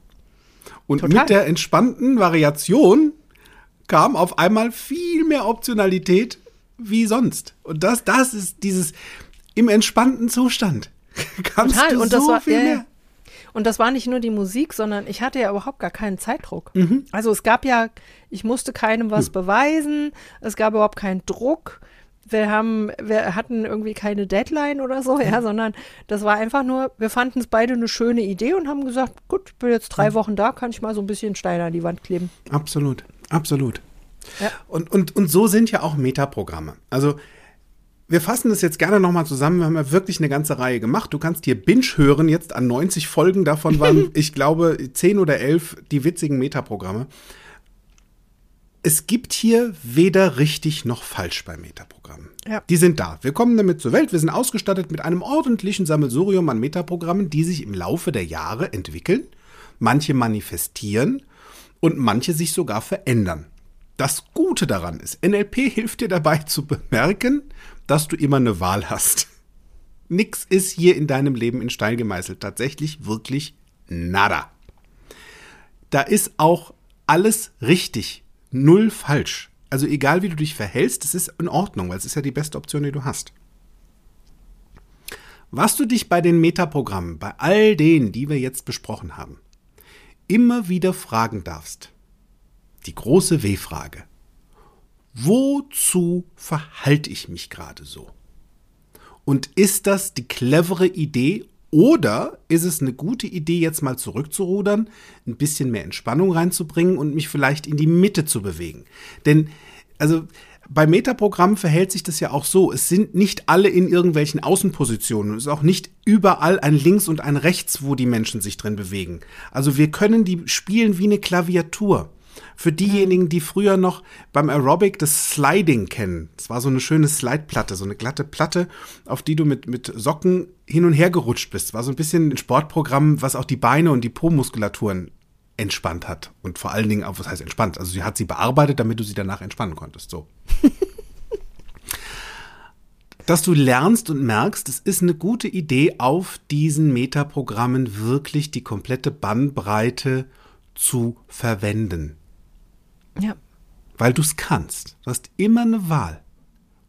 Und Total. mit der entspannten Variation kam auf einmal viel mehr Optionalität wie sonst. Und das, das ist dieses im entspannten Zustand. Kannst Total. du Und so das war viel ja, ja. mehr. Und das war nicht nur die Musik, sondern ich hatte ja überhaupt gar keinen Zeitdruck. Mhm. Also es gab ja, ich musste keinem was beweisen, es gab überhaupt keinen Druck. Wir haben, wir hatten irgendwie keine Deadline oder so, ja, sondern das war einfach nur, wir fanden es beide eine schöne Idee und haben gesagt, gut, ich bin jetzt drei Wochen da, kann ich mal so ein bisschen Steine an die Wand kleben. Absolut, absolut. Ja. Und, und, und so sind ja auch Metaprogramme. Also wir fassen das jetzt gerne nochmal zusammen. Wir haben ja wirklich eine ganze Reihe gemacht. Du kannst dir Binge hören jetzt an 90 Folgen. Davon waren, ich glaube, 10 oder 11 die witzigen Metaprogramme. Es gibt hier weder richtig noch falsch bei Metaprogrammen. Ja. Die sind da. Wir kommen damit zur Welt. Wir sind ausgestattet mit einem ordentlichen Sammelsurium an Metaprogrammen, die sich im Laufe der Jahre entwickeln, manche manifestieren und manche sich sogar verändern. Das Gute daran ist, NLP hilft dir dabei zu bemerken, dass du immer eine Wahl hast. Nix ist hier in deinem Leben in Stein gemeißelt. Tatsächlich wirklich nada. Da ist auch alles richtig. Null falsch. Also egal wie du dich verhältst, es ist in Ordnung, weil es ist ja die beste Option, die du hast. Was du dich bei den Metaprogrammen, bei all denen, die wir jetzt besprochen haben, immer wieder fragen darfst, die große W-Frage. Wozu verhalte ich mich gerade so? Und ist das die clevere Idee oder ist es eine gute Idee, jetzt mal zurückzurudern, ein bisschen mehr Entspannung reinzubringen und mich vielleicht in die Mitte zu bewegen? Denn, also bei Metaprogrammen verhält sich das ja auch so. Es sind nicht alle in irgendwelchen Außenpositionen. Es ist auch nicht überall ein Links und ein Rechts, wo die Menschen sich drin bewegen. Also wir können die spielen wie eine Klaviatur. Für diejenigen, die früher noch beim Aerobic das Sliding kennen. Es war so eine schöne Slideplatte, so eine glatte Platte, auf die du mit, mit Socken hin und her gerutscht bist. War so ein bisschen ein Sportprogramm, was auch die Beine und die Po-Muskulaturen entspannt hat. Und vor allen Dingen auch, was heißt entspannt? Also sie hat sie bearbeitet, damit du sie danach entspannen konntest. So. dass du lernst und merkst, es ist eine gute Idee, auf diesen Metaprogrammen wirklich die komplette Bandbreite zu verwenden. Ja. Weil du es kannst. Du hast immer eine Wahl.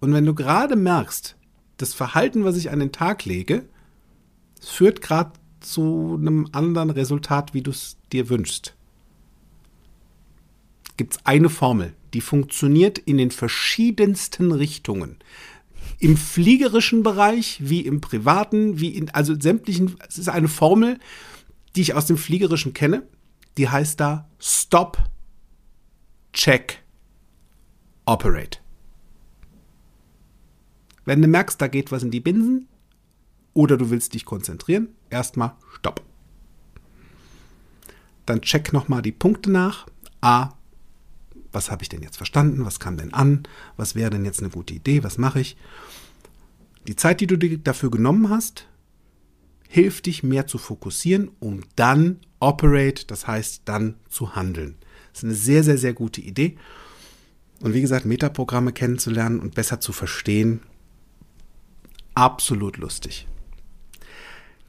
Und wenn du gerade merkst, das Verhalten, was ich an den Tag lege, führt gerade zu einem anderen Resultat, wie du es dir wünschst. Gibt es eine Formel, die funktioniert in den verschiedensten Richtungen. Im fliegerischen Bereich, wie im privaten, wie in, also sämtlichen, es ist eine Formel, die ich aus dem Fliegerischen kenne, die heißt da Stop, Check, Operate. Wenn du merkst, da geht was in die Binsen oder du willst dich konzentrieren, erstmal Stopp. Dann check nochmal die Punkte nach. A, was habe ich denn jetzt verstanden? Was kam denn an? Was wäre denn jetzt eine gute Idee? Was mache ich? Die Zeit, die du dir dafür genommen hast, hilft dich mehr zu fokussieren, um dann operate, das heißt dann zu handeln. Das ist eine sehr, sehr, sehr gute Idee. Und wie gesagt, Metaprogramme kennenzulernen und besser zu verstehen, absolut lustig.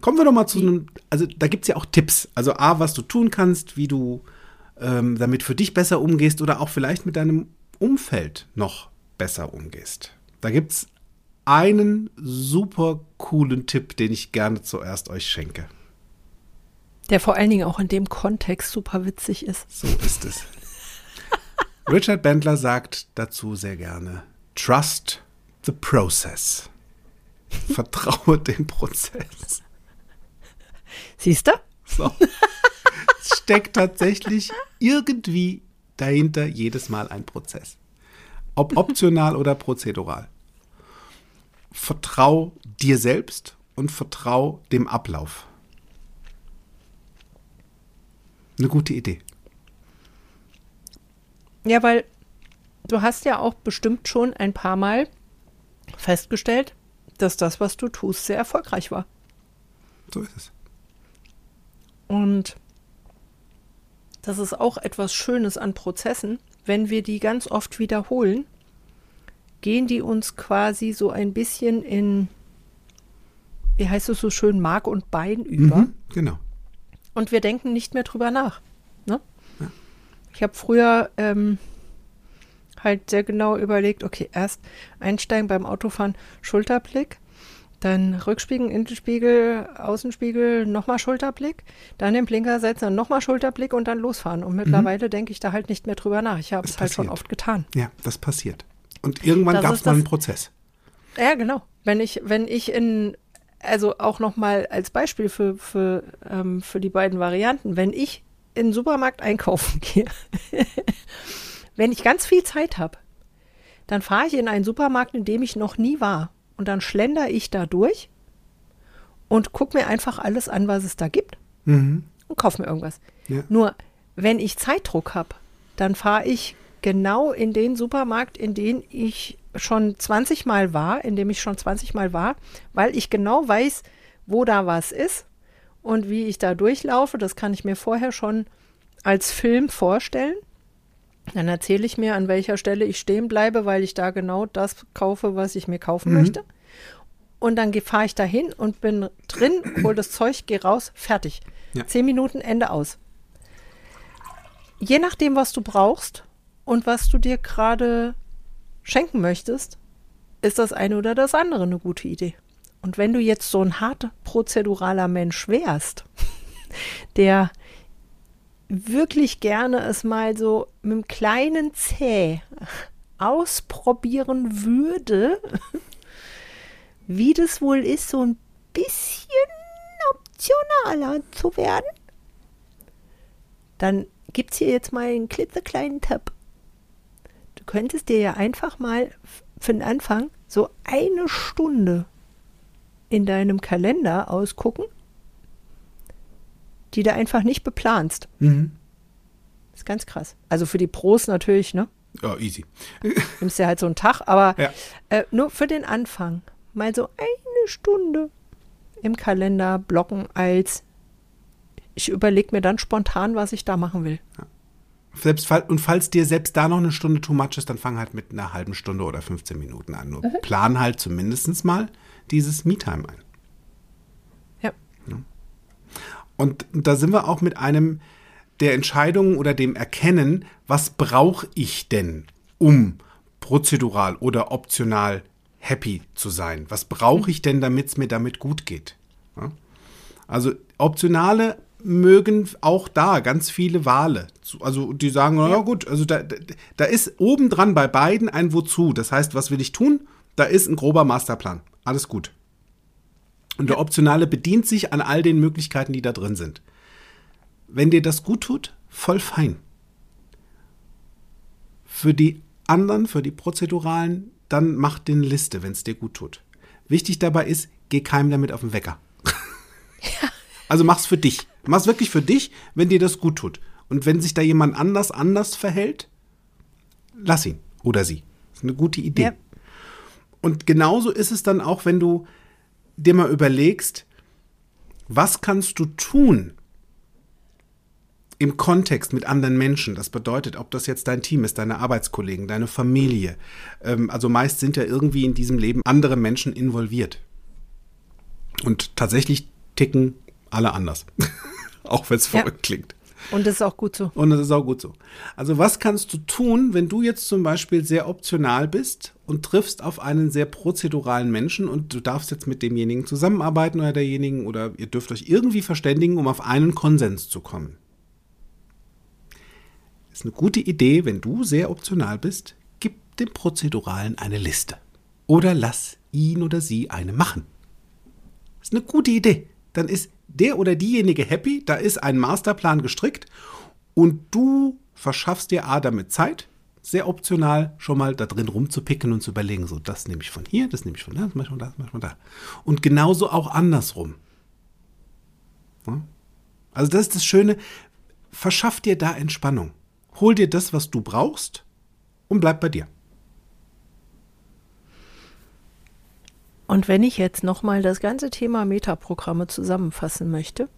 Kommen wir doch mal zu einem, also da gibt es ja auch Tipps. Also A, was du tun kannst, wie du ähm, damit für dich besser umgehst oder auch vielleicht mit deinem Umfeld noch besser umgehst. Da gibt es einen super coolen Tipp, den ich gerne zuerst euch schenke. Der vor allen Dingen auch in dem Kontext super witzig ist. So ist es. Richard Bendler sagt dazu sehr gerne: Trust the process. Vertraue dem Prozess. Siehst du? So. Es steckt tatsächlich irgendwie dahinter jedes Mal ein Prozess. Ob optional oder prozedural. Vertrau dir selbst und vertrau dem Ablauf. Eine gute Idee. Ja, weil du hast ja auch bestimmt schon ein paar Mal festgestellt, dass das, was du tust, sehr erfolgreich war. So ist es. Und das ist auch etwas Schönes an Prozessen. Wenn wir die ganz oft wiederholen, gehen die uns quasi so ein bisschen in, wie heißt es so schön, Mark und Bein über. Mhm, genau. Und wir denken nicht mehr drüber nach. Ne? Ja. Ich habe früher ähm, halt sehr genau überlegt, okay, erst einsteigen beim Autofahren, Schulterblick, dann Rückspiegel, Innenspiegel, Außenspiegel, nochmal Schulterblick, dann den Blinker setzen, nochmal Schulterblick und dann losfahren. Und mittlerweile mhm. denke ich da halt nicht mehr drüber nach. Ich habe es halt schon oft getan. Ja, das passiert. Und irgendwann gab es mal einen Prozess. Ja, genau. Wenn ich, wenn ich in, also auch nochmal als Beispiel für, für, ähm, für die beiden Varianten, wenn ich in den Supermarkt einkaufen gehe, wenn ich ganz viel Zeit habe, dann fahre ich in einen Supermarkt, in dem ich noch nie war und dann schlender ich da durch und gucke mir einfach alles an, was es da gibt Mhm. und kaufe mir irgendwas. Ja. Nur, wenn ich Zeitdruck habe, dann fahre ich genau in den Supermarkt, in den ich schon 20 Mal war, in dem ich schon 20 Mal war, weil ich genau weiß, wo da was ist und wie ich da durchlaufe. Das kann ich mir vorher schon als Film vorstellen. Dann erzähle ich mir, an welcher Stelle ich stehen bleibe, weil ich da genau das kaufe, was ich mir kaufen Mhm. möchte. Und dann fahre ich dahin und bin drin, hol das Zeug, gehe raus, fertig. Ja. Zehn Minuten, Ende aus. Je nachdem, was du brauchst und was du dir gerade schenken möchtest, ist das eine oder das andere eine gute Idee. Und wenn du jetzt so ein hart prozeduraler Mensch wärst, der wirklich gerne es mal so mit einem kleinen Zäh ausprobieren würde, wie das wohl ist, so ein bisschen optionaler zu werden, dann gibt es hier jetzt mal einen klitzekleinen Tipp. Du könntest dir ja einfach mal für den Anfang so eine Stunde in deinem Kalender ausgucken, die du einfach nicht beplanst. Mhm. Ist ganz krass. Also für die Pros natürlich, ne? Ja, easy. Nimmst dir halt so einen Tag, aber Ja. äh, nur für den Anfang mal so eine Stunde im Kalender blocken als ich überlege mir dann spontan, was ich da machen will. Selbst und falls dir selbst da noch eine Stunde too much ist, dann fang halt mit einer halben Stunde oder 15 Minuten an. Nur plan halt zumindest mal dieses Me-Time ein. Ja. Und da sind wir auch mit einem der Entscheidungen oder dem Erkennen, was brauche ich denn, um prozedural oder optional happy zu sein? Was brauche ich denn, damit es mir damit gut geht? Ja? Also optionale mögen auch da ganz viele Wale. Also die sagen, na ja. gut, also da, da, ist obendran bei beiden ein Wozu. Das heißt, was will ich tun? Da ist ein grober Masterplan. Alles gut. Und der Optionale bedient sich an all den Möglichkeiten, die da drin sind. Wenn dir das gut tut, voll fein. Für die anderen, für die Prozeduralen, dann mach eine Liste, wenn es dir gut tut. Wichtig dabei ist, geh keinem damit auf den Wecker. Also mach's für dich. Mach's wirklich für dich, wenn dir das gut tut. Und wenn sich da jemand anders anders verhält, lass ihn oder sie. Das ist eine gute Idee. Ja. Und genauso ist es dann auch, wenn du dir mal überlegst, was kannst du tun im Kontext mit anderen Menschen? Das bedeutet, ob das jetzt dein Team ist, deine Arbeitskollegen, deine Familie. Ähm, also meist sind ja irgendwie in diesem Leben andere Menschen involviert. Und tatsächlich ticken alle anders. auch wenn es Ja. verrückt klingt. Und das ist auch gut so. Und das ist auch gut so. Also was kannst du tun, wenn du jetzt zum Beispiel sehr optional bist und triffst auf einen sehr prozeduralen Menschen und du darfst jetzt mit demjenigen zusammenarbeiten oder derjenigen oder ihr dürft euch irgendwie verständigen, um auf einen Konsens zu kommen. Ist eine gute Idee, wenn du sehr optional bist, gib dem Prozeduralen eine Liste. Oder lass ihn oder sie eine machen. Ist eine gute Idee. Dann ist der oder diejenige happy, da ist ein Masterplan gestrickt und du verschaffst dir A damit Zeit, sehr optional schon mal da drin rumzupicken und zu überlegen, so das nehme ich von hier, das nehme ich von da, das mache ich von da, das mache ich von da. Und genauso auch andersrum. Also das ist das Schöne, verschaff dir da Entspannung. Hol dir das, was du brauchst und bleib bei dir. Und wenn ich jetzt nochmal das ganze Thema Metaprogramme zusammenfassen möchte,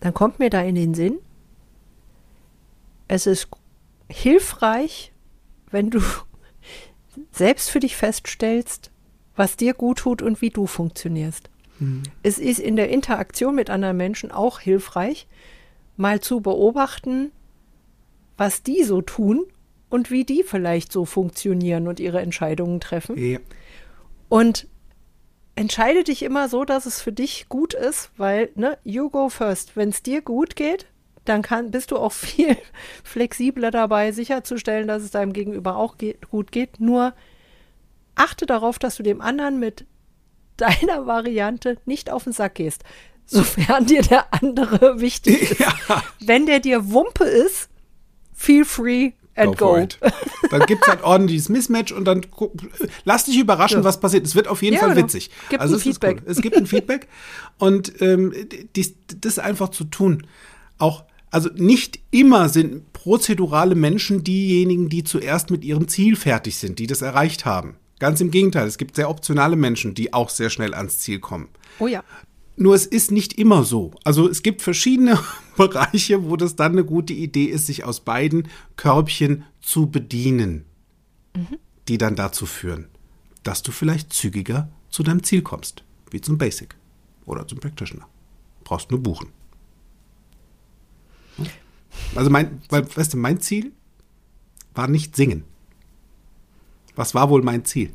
dann kommt mir da in den Sinn, es ist hilfreich, wenn du selbst für dich feststellst, was dir gut tut und wie du funktionierst. Es ist in der Interaktion mit anderen Menschen auch hilfreich, mal zu beobachten, was die so tun und wie die vielleicht so funktionieren und ihre Entscheidungen treffen. Ja. Und entscheide dich immer so, dass es für dich gut ist, weil, ne, you go first. Wenn es dir gut geht, dann kann, bist du auch viel flexibler dabei, sicherzustellen, dass es deinem Gegenüber auch geht, gut geht. Nur achte darauf, dass du dem anderen mit deiner Variante nicht auf den Sack gehst, sofern dir der andere wichtig ist. Ja. Wenn der dir Wumpe ist, feel free, And go. it. Dann gibt es halt ordentliches Mismatch und dann lass dich überraschen, Ja. was passiert. Es wird auf jeden Ja, Fall genau. witzig. Gibt also ein Feedback. cool. Es gibt ein Feedback und ähm, dies, das einfach zu tun. Auch, also nicht immer sind prozedurale Menschen diejenigen, die zuerst mit ihrem Ziel fertig sind, die das erreicht haben. Ganz im Gegenteil, es gibt sehr optionale Menschen, die auch sehr schnell ans Ziel kommen. Oh ja. Nur es ist nicht immer so. Also es gibt verschiedene Bereiche, wo das dann eine gute Idee ist, sich aus beiden Körbchen zu bedienen, die dann dazu führen, dass du vielleicht zügiger zu deinem Ziel kommst, wie zum Basic oder zum Practitioner. Brauchst nur buchen. Also mein, weil, weißt du, mein Ziel war nicht singen. Was war wohl mein Ziel?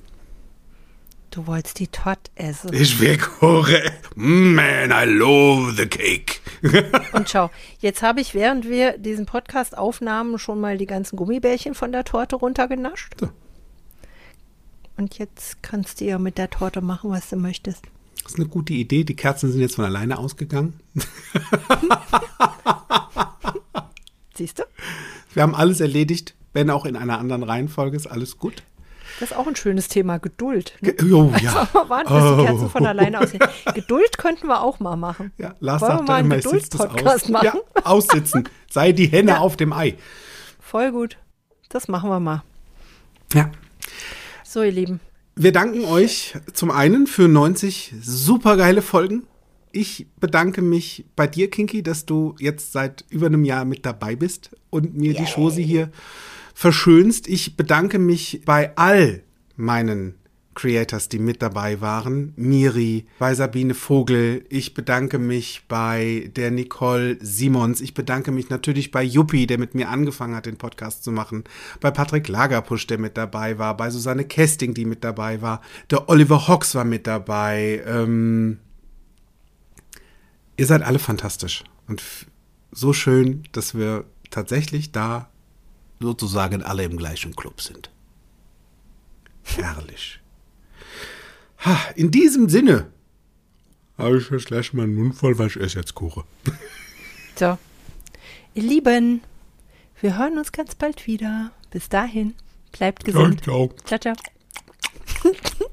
Du wolltest die Tott essen. Ich will Kuchen. Man, I love the cake. Und schau, jetzt habe ich, während wir diesen Podcast aufnahmen, schon mal die ganzen Gummibärchen von der Torte runtergenascht. So. Und jetzt kannst du ja mit der Torte machen, was du möchtest. Das ist eine gute Idee. Die Kerzen sind jetzt von alleine ausgegangen. Siehst du? Wir haben alles erledigt, wenn auch in einer anderen Reihenfolge ist alles gut. Das ist auch ein schönes Thema, Geduld. Ne? Ge- Oh ja. Mal warten, bis die Kerzen von alleine aussehen. Geduld könnten wir auch mal machen. ja Lars Wollen wir sagt mal einen Geduld-Podcast aus. machen? Ja, aussitzen. Sei die Henne Ja. auf dem Ei. Voll gut. Das machen wir mal. Ja. So, ihr Lieben. Wir danken euch zum einen für 90 supergeile Folgen. Ich bedanke mich bei dir, Kinky, dass du jetzt seit über einem Jahr mit dabei bist und mir die Chose hier verschönst. Ich bedanke mich bei all meinen Creators, die mit dabei waren. Miri, bei Sabine Vogel. Ich bedanke mich bei der Nicole Simons. Ich bedanke mich natürlich bei Juppie, der mit mir angefangen hat, den Podcast zu machen. Bei Patrick Lagerpusch, der mit dabei war. Bei Susanne Kesting, die mit dabei war. Der Oliver Hawks war mit dabei. Ähm, ihr seid alle fantastisch. Und so schön, dass wir tatsächlich da sozusagen alle im gleichen Club sind. Herrlich. Ha, in diesem Sinne habe ich jetzt gleich meinen Mund voll, weil ich esse jetzt Kuchen. So. Ihr Lieben, wir hören uns ganz bald wieder. Bis dahin, bleibt gesund. ciao. Ciao, ciao.